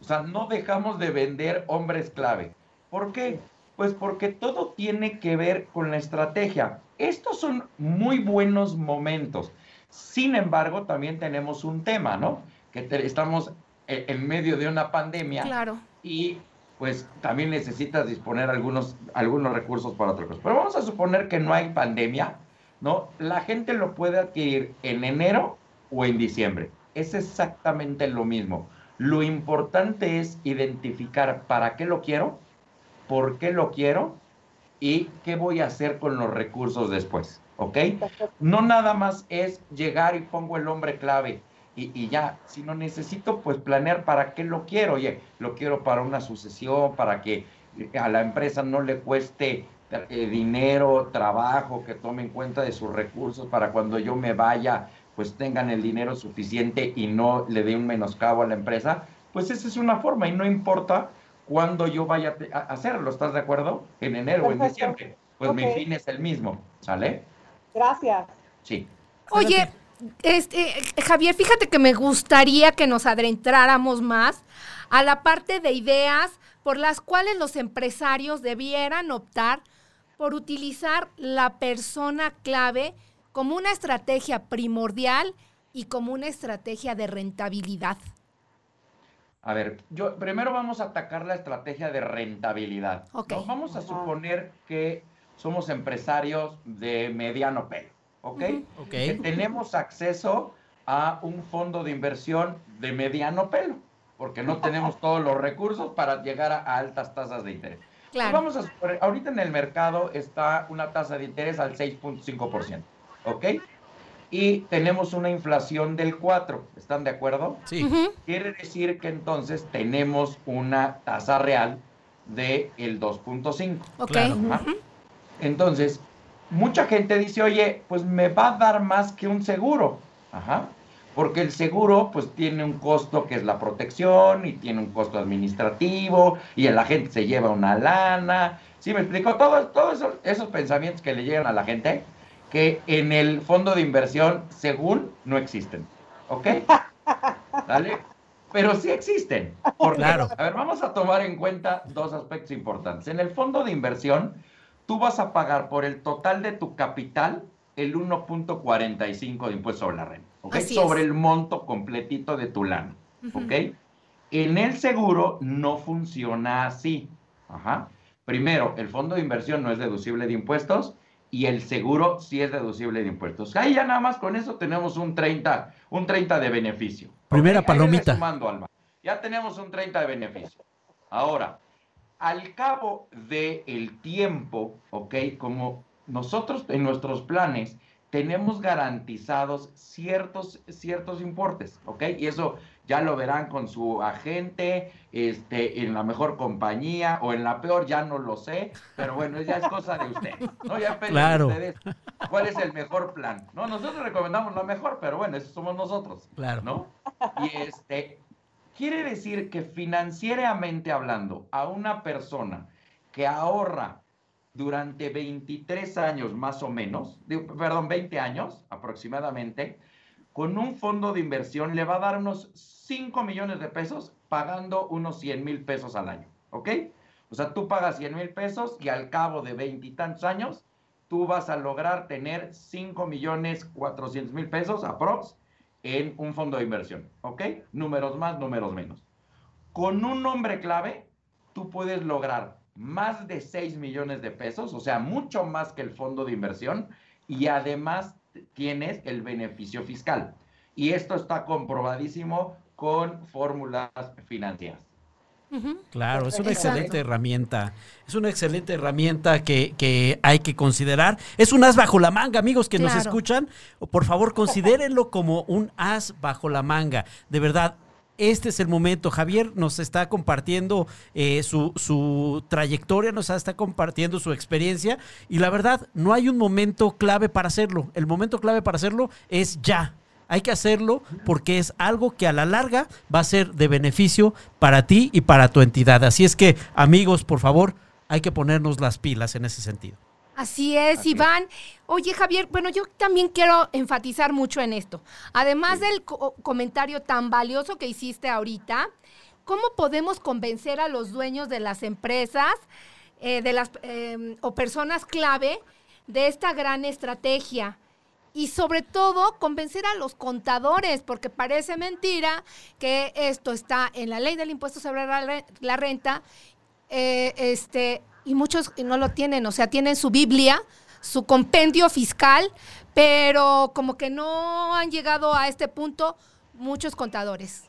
O sea, no dejamos de vender hombres clave. ¿Por qué? Pues porque todo tiene que ver con la estrategia. Estos son muy buenos momentos. Sin embargo, también tenemos un tema, ¿no? Que te- estamos e- en medio de una pandemia Claro. y pues también necesitas disponer algunos, algunos recursos para otra cosa. Pero vamos a suponer que no hay pandemia, ¿no? La gente lo puede adquirir en enero o en diciembre. Es exactamente lo mismo. Lo importante es identificar para qué lo quiero, por qué lo quiero y qué voy a hacer con los recursos después, ¿ok? No nada más es llegar y pongo el hombre clave y, y ya, sino necesito pues planear para qué lo quiero. Oye, lo quiero para una sucesión, para que a la empresa no le cueste eh, dinero, trabajo, que tome en cuenta de sus recursos para cuando yo me vaya, pues tengan el dinero suficiente y no le dé un menoscabo a la empresa. Pues esa es una forma y no importa cuándo yo vaya a hacerlo, ¿estás de acuerdo? En enero o en diciembre. Pues mi fin es el mismo, ¿sale? Gracias. Sí. Oye, este, Javier, fíjate que me gustaría que nos adentráramos más a la parte de ideas por las cuales los empresarios debieran optar por utilizar la persona clave como una estrategia primordial y como una estrategia de rentabilidad. A ver, yo primero vamos a atacar la estrategia de rentabilidad. ¿no? Ok. Vamos a Ajá. suponer que somos empresarios de mediano pelo, ¿ok? Que tenemos acceso a un fondo de inversión de mediano pelo, porque no tenemos todos los recursos para llegar a, a altas tasas de interés. Pues Claro. Vamos a ahorita en el mercado está una tasa de interés al 6.5%, ¿ok? Y tenemos una inflación del 4, ¿están de acuerdo? Sí. Quiere decir que entonces tenemos una tasa real del el 2.5. Ok. Entonces, mucha gente dice, oye, pues me va a dar más que un seguro. Ajá. Porque el seguro, pues tiene un costo que es la protección y tiene un costo administrativo y la gente se lleva una lana. ¿Sí me explico? Todos, todos esos, esos pensamientos que le llegan a la gente que en el fondo de inversión, según, no existen. ¿Ok? ¿Vale? Pero sí existen. Claro. A ver, vamos a tomar en cuenta dos aspectos importantes. En el fondo de inversión, tú vas a pagar por el total de tu capital el 1.45 de impuesto sobre la renta, ¿ok? Así es. sobre el monto completito de tu lana. ¿ok? En el seguro no funciona así. Ajá. Primero, el fondo de inversión no es deducible de impuestos y el seguro sí es deducible de impuestos. Ahí ya nada más con eso tenemos un 30, un 30 de beneficio. Primera palomita. sumando, Alma. Ya tenemos un 30 de beneficio. Ahora, al cabo del tiempo, ¿ok? Como nosotros en nuestros planes tenemos garantizados ciertos, ciertos importes, ¿ok? Y eso ya lo verán con su agente, este, en la mejor compañía o en la peor, ya no lo sé, pero bueno, ya es cosa de ustedes, ¿no? Ya Claro. ustedes cuál es el mejor plan, ¿no? Nosotros recomendamos la mejor, pero bueno, eso somos nosotros. Claro. ¿no? Y este, quiere decir que financieramente hablando, a una persona que ahorra durante 23 años más o menos, perdón, 20 años aproximadamente, con un fondo de inversión le va a dar unos 5 millones de pesos pagando unos 100 mil pesos al año, ¿ok? O sea, tú pagas 100 mil pesos y al cabo de veintitantos años, tú vas a lograr tener 5 millones 400 mil pesos aprox en un fondo de inversión, ¿ok? Números más, números menos. Con un nombre clave, tú puedes lograr más de 6 millones de pesos, o sea, mucho más que el fondo de inversión, y además tienes el beneficio fiscal. Y esto está comprobadísimo con fórmulas financieras. Claro, es una excelente herramienta. Es una excelente herramienta que, que hay que considerar. Es un as bajo la manga, amigos que nos escuchan. Por favor, considérenlo como un as bajo la manga. De verdad, este es el momento. Javier nos está compartiendo eh, su, su trayectoria, nos está compartiendo su experiencia. Y la verdad, no hay un momento clave para hacerlo. El momento clave para hacerlo es ya. Hay que hacerlo porque es algo que a la larga va a ser de beneficio para ti y para tu entidad. Así es que, amigos, por favor, hay que ponernos las pilas en ese sentido. Así es, Así es. Iván. Oye, Javier, bueno, yo también quiero enfatizar mucho en esto. Además del co- comentario tan valioso que hiciste ahorita, ¿cómo podemos convencer a los dueños de las empresas eh, de las, eh, o personas clave de esta gran estrategia? Y sobre todo, convencer a los contadores, porque parece mentira que esto está en la ley del impuesto sobre la re- la renta eh, este, y muchos no lo tienen, o sea, tienen su Biblia, su compendio fiscal, pero como que no han llegado a este punto muchos contadores.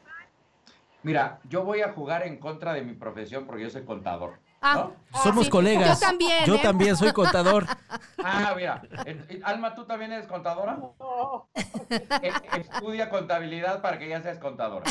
Mira, yo voy a jugar en contra de mi profesión porque yo soy contador. Ah, ¿no? Somos sí. colegas. Yo también, Yo ¿eh? también soy contador. Ah, mira. en- Alma, ¿tú también eres contadora? No, E- Estudia contabilidad para que ya seas contadora.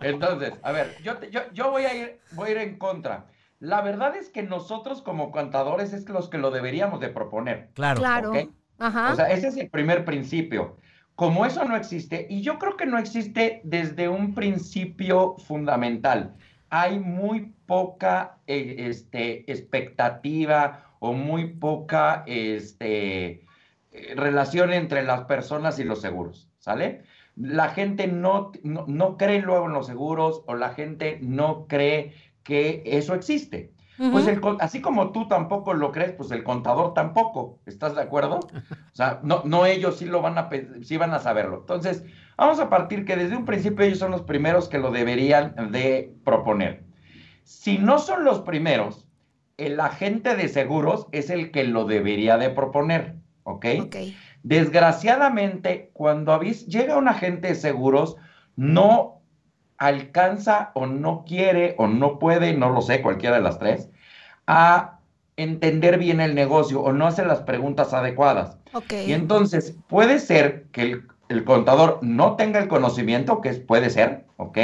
Entonces, a ver, yo, te- yo, yo voy, a ir, voy a ir en contra. La verdad es que nosotros como contadores es los que lo deberíamos de proponer. Claro. claro. Ajá. O sea, ese es el primer principio. Como eso no existe, y yo creo que no existe desde un principio fundamental, hay muy poca eh, este, expectativa o muy poca este, eh, relación entre las personas y los seguros, ¿sale? La gente no, no, no cree luego en los seguros o la gente no cree que eso existe. Pues el, así como tú tampoco lo crees, pues el contador tampoco. ¿Estás de acuerdo? O sea, no, no ellos sí lo van a, sí van a saberlo. Entonces, vamos a partir que desde un principio ellos son los primeros que lo deberían de proponer. Si no son los primeros, el agente de seguros es el que lo debería de proponer, ¿ok? Ok. Desgraciadamente, cuando llega un agente de seguros, no alcanza o no quiere o no puede, no lo sé, cualquiera de las tres, a entender bien el negocio o no hace las preguntas adecuadas. Y entonces puede ser que el, el contador no tenga el conocimiento, que es- puede ser, ¿ok?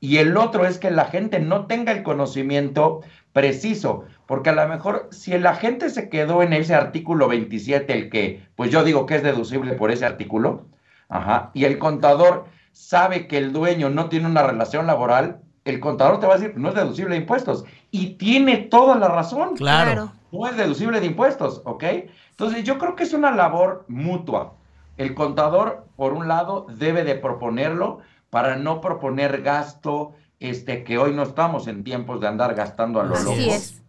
Y el otro es que la gente no tenga el conocimiento preciso, porque a lo mejor si el agente se quedó en ese artículo 27, el que, pues yo digo que es deducible por ese artículo, ajá, y el contador sabe que el dueño no tiene una relación laboral, el contador te va a decir, no es deducible de impuestos. Y tiene toda la razón Claro. no es deducible de impuestos, ¿ok? Entonces yo creo que es una labor mutua. El contador, por un lado, debe de proponerlo para no proponer gasto, este, que hoy no estamos en tiempos de andar gastando a lo Así loco. Así es.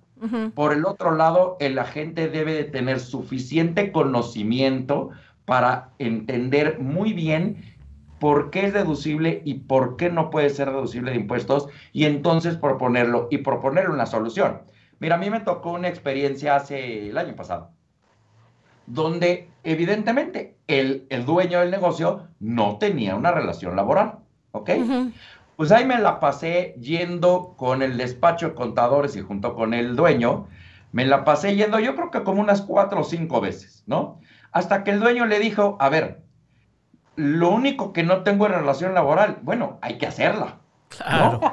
Por el otro lado, el agente debe de tener suficiente conocimiento para entender muy bien por qué es deducible y por qué no puede ser deducible de impuestos y entonces proponerlo y proponerle una solución. Mira, a mí me tocó una experiencia hace el año pasado, donde evidentemente el, el dueño del negocio no tenía una relación laboral, ¿ok? Pues ahí me la pasé yendo con el despacho de contadores y junto con el dueño, me la pasé yendo yo creo que como unas cuatro o cinco veces, ¿no? Hasta que el dueño le dijo, a ver, lo único que no tengo es relación laboral, bueno, hay que hacerla. Claro.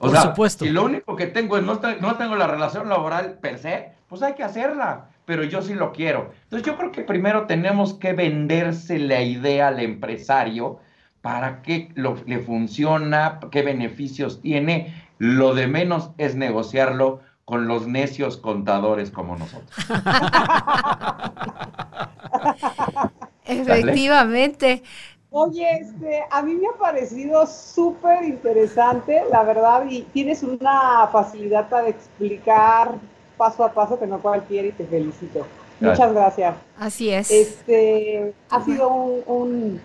O Por sea, supuesto. si lo único que tengo es no, no tengo la relación laboral per se, pues hay que hacerla, pero yo sí lo quiero. Entonces yo creo que primero tenemos que venderse la idea al empresario para qué lo- le funciona, qué beneficios tiene. Lo de menos es negociarlo con los necios contadores como nosotros. Efectivamente. Oye, este, a mí me ha parecido súper interesante, la verdad, y tienes una facilidad para explicar paso a paso que no cualquiera y te felicito. Gracias. Muchas gracias. Así es. Este, ha sido un, un,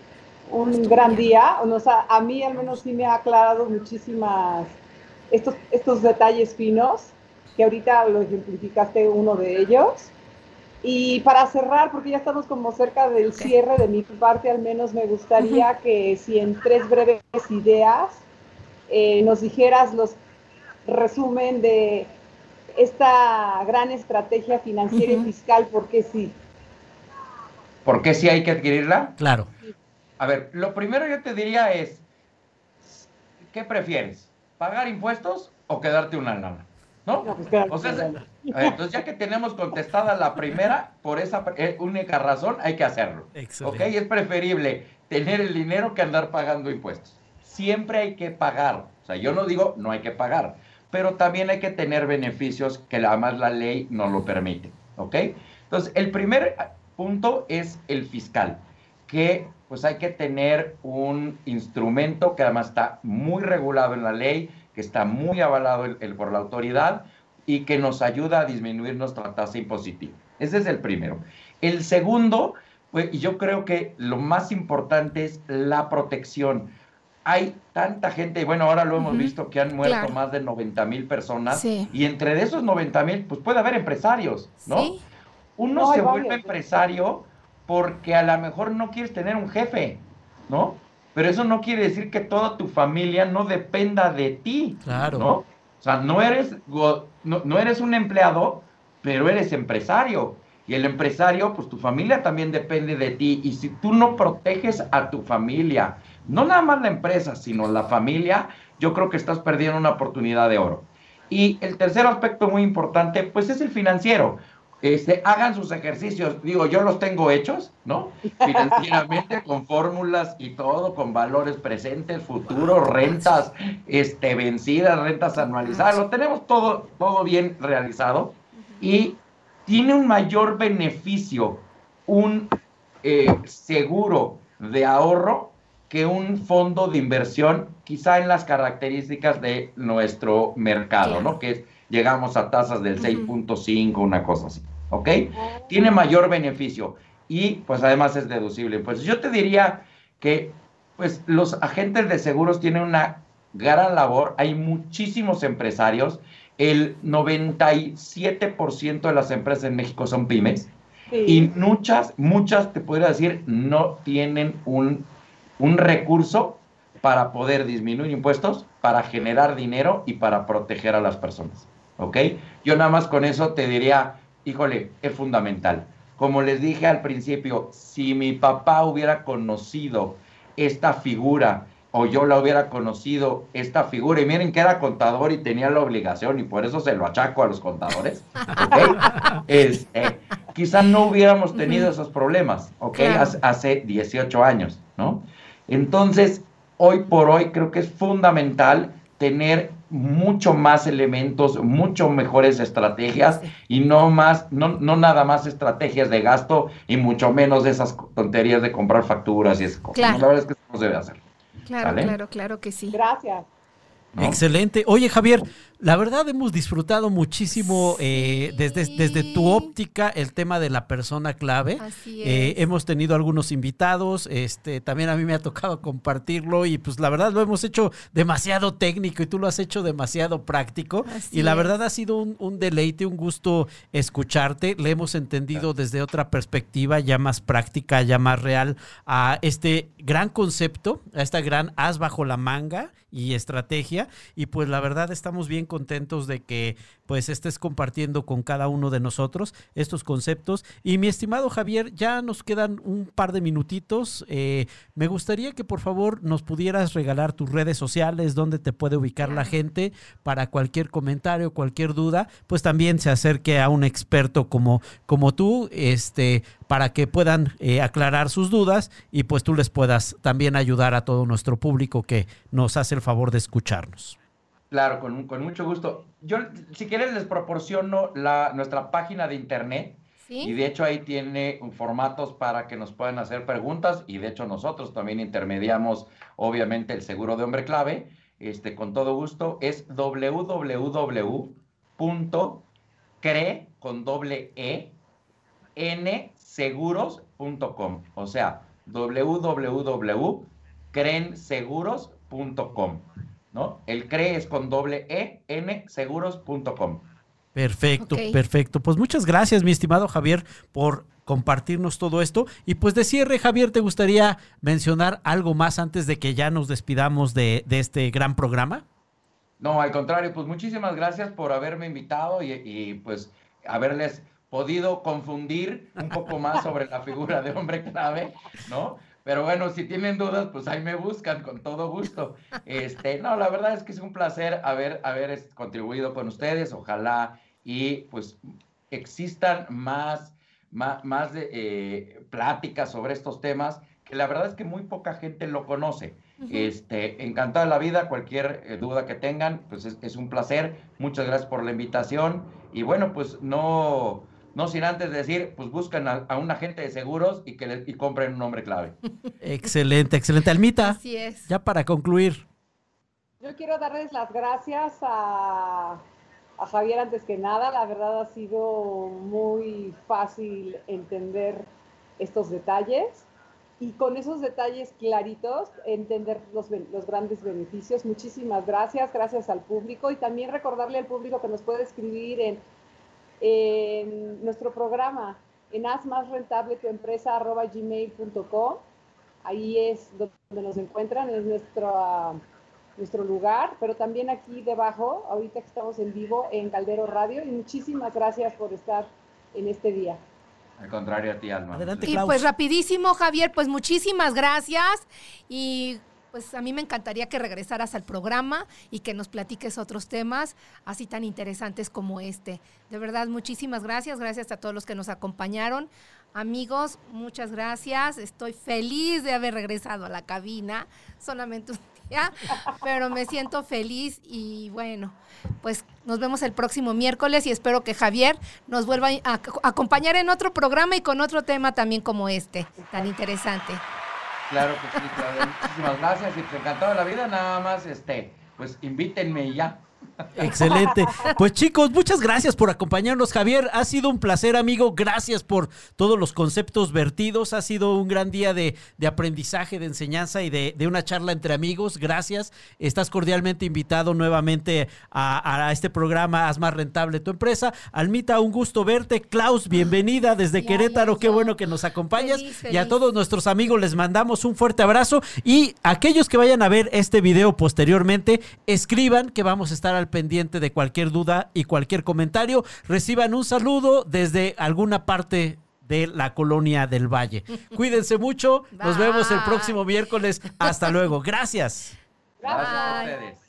un gran día, o sea, a mí al menos sí me ha aclarado muchísimas, estos, estos detalles finos, que ahorita lo ejemplificaste uno de ellos. Y para cerrar, porque ya estamos como cerca del cierre de mi parte, al menos me gustaría que si en tres breves ideas eh, nos dijeras los resumen de esta gran estrategia financiera y fiscal, porque sí. ¿Por qué sí hay que adquirirla? Claro. A ver, lo primero yo te diría es, ¿qué prefieres? ¿Pagar impuestos o quedarte una lana? ¿No? No, pues, O sea, entonces ya que tenemos contestada la primera, por esa eh, única razón hay que hacerlo. Excelente. ¿Ok? Es preferible tener el dinero que andar pagando impuestos. Siempre hay que pagar. O sea, yo no digo no hay que pagar, pero también hay que tener beneficios que además la ley nos lo permite, ¿ok? Entonces, el primer punto es el fiscal, que pues hay que tener un instrumento que además está muy regulado en la ley, que está muy avalado por la autoridad y que nos ayuda a disminuir nuestra tasa impositiva. Ese es el primero. El segundo, pues, yo creo que lo más importante es la protección hay tanta gente, y bueno, ahora lo hemos visto que han muerto más de 90 mil personas, y entre esos 90 mil, pues puede haber empresarios, ¿no? Uno se vuelve empresario porque a lo mejor no quieres tener un jefe, ¿no? Pero eso no quiere decir que toda tu familia no dependa de ti, claro. ¿no? O sea, no eres, no, no eres un empleado, pero eres empresario. Y el empresario, pues tu familia también depende de ti. Y si tú no proteges a tu familia, no nada más la empresa, sino la familia, yo creo que estás perdiendo una oportunidad de oro. Y el tercer aspecto muy importante, pues es el financiero. Este, hagan sus ejercicios, digo, yo los tengo hechos, ¿no? Financieramente, con fórmulas y todo, con valores presentes, futuros, rentas este, vencidas, rentas anualizadas, lo tenemos todo, todo bien realizado. Y tiene un mayor beneficio, un eh, seguro de ahorro que un fondo de inversión, quizá en las características de nuestro mercado, ¿no? Que es, llegamos a tasas del 6.5, una cosa así, ¿ok? Tiene mayor beneficio y pues además es deducible. Pues yo te diría que pues los agentes de seguros tienen una gran labor, hay muchísimos empresarios, el 97% de las empresas en México son pymes y muchas, muchas, te podría decir, no tienen un un recurso para poder disminuir impuestos, para generar dinero y para proteger a las personas. ¿Ok? Yo nada más con eso te diría, híjole, es fundamental. Como les dije al principio, si mi papá hubiera conocido esta figura o yo la hubiera conocido esta figura, y miren que era contador y tenía la obligación, y por eso se lo achaco a los contadores, ¿ok? este, quizás no hubiéramos tenido esos problemas, ¿ok? Hace, hace 18 años, ¿no? Entonces, hoy por hoy creo que es fundamental tener mucho más elementos, mucho mejores estrategias y no más, no, no nada más estrategias de gasto y mucho menos de esas tonterías de comprar facturas y esas cosas. La verdad es que eso no se debe hacer. Claro, claro, claro que sí. Gracias. Excelente. Oye, Javier, la verdad hemos disfrutado muchísimo eh, desde, desde tu óptica el tema de la persona clave. Eh, hemos tenido algunos invitados, este, también a mí me ha tocado compartirlo y pues la verdad lo hemos hecho demasiado técnico y tú lo has hecho demasiado práctico. y la verdad ha sido un, deleite, un gusto escucharte. Le hemos entendido desde otra perspectiva, ya más práctica, ya más real, a este gran concepto, a esta gran as bajo la manga y estrategia. Y pues la verdad estamos bien contentos de que pues estés compartiendo con cada uno de nosotros estos conceptos. Y mi estimado Javier, ya nos quedan un par de minutitos. Eh, me gustaría que por favor nos pudieras regalar tus redes sociales, donde te puede ubicar la gente para cualquier comentario, cualquier duda, pues también se acerque a un experto como, como tú, este, para que puedan eh, aclarar sus dudas y pues tú les puedas también ayudar a todo nuestro público que nos hace el favor de escucharnos. Claro, con, mucho gusto. Yo, si quieres, les proporciono la, nuestra página de internet. Y de hecho ahí tiene formatos para que nos puedan hacer preguntas y de hecho nosotros también intermediamos obviamente el seguro de hombre clave. Este, con todo gusto, es www.cre con doble e nseguros.com. O sea, www.crenseguros.com. ¿no? El CRE es con doble E, N, seguros.com. Perfecto, perfecto. Pues muchas gracias, mi estimado Javier, por compartirnos todo esto. Y pues de cierre, Javier, ¿te gustaría mencionar algo más antes de que ya nos despidamos de, este gran programa? No, al contrario, pues muchísimas gracias por haberme invitado y, y pues haberles podido confundir un poco más sobre la figura de hombre clave, ¿no? Pero bueno, si tienen dudas, pues ahí me buscan con todo gusto. Este, no, la verdad es que es un placer haber, haber contribuido con ustedes. Ojalá y pues existan más, más, más de, eh, pláticas sobre estos temas, que la verdad es que muy poca gente lo conoce. Este, encantado de la vida, cualquier eh, duda que tengan, pues es, un placer. Muchas gracias por la invitación. Y bueno, pues no, no sin antes decir, pues buscan a, un agente de seguros y que le, y compren un nombre clave. Excelente, excelente. Almita, Así es. ya para concluir. Yo quiero darles las gracias a, a Javier antes que nada. La verdad ha sido muy fácil entender estos detalles y con esos detalles claritos entender los, los, grandes beneficios. Muchísimas gracias, gracias al público y también recordarle al público que nos puede escribir en, en nuestro programa en haz más rentable tu empresa arroba gmail.com. Ahí es donde nos encuentran, es nuestro, nuestro lugar, pero también aquí debajo, ahorita que estamos en vivo en Caldero Radio y muchísimas gracias por estar en este día. Al contrario a ti, Alma. Adelante, Y pues rapidísimo, Javier, pues muchísimas gracias y pues a mí me encantaría que regresaras al programa y que nos platiques otros temas así tan interesantes como este. De verdad, muchísimas gracias. Gracias a todos los que nos acompañaron. Amigos, muchas gracias. Estoy feliz de haber regresado a la cabina. Solamente un día, pero me siento feliz y bueno, pues nos vemos el próximo miércoles y espero que Javier nos vuelva a acompañar en otro programa y con otro tema también como este, tan interesante. Claro que sí, Muchísimas gracias y pues encantado de la vida. Nada más, este, pues invítenme ya. Excelente. Pues chicos, muchas gracias por acompañarnos, Javier. Ha sido un placer, amigo. Gracias por todos los conceptos vertidos. Ha sido un gran día de, aprendizaje, de enseñanza y de, una charla entre amigos. Gracias. Estás cordialmente invitado nuevamente a, este programa Haz más rentable tu empresa. Almita, un gusto verte. Klaus, bienvenida desde Querétaro. Qué bueno que nos acompañas. Y a todos nuestros amigos les mandamos un fuerte abrazo. Y aquellos que vayan a ver este video posteriormente, escriban que vamos a estar al pendiente de cualquier duda y cualquier comentario. Reciban un saludo desde alguna parte de la colonia del Valle. Cuídense mucho. Nos vemos el próximo miércoles. Hasta luego. Gracias. Gracias a ustedes.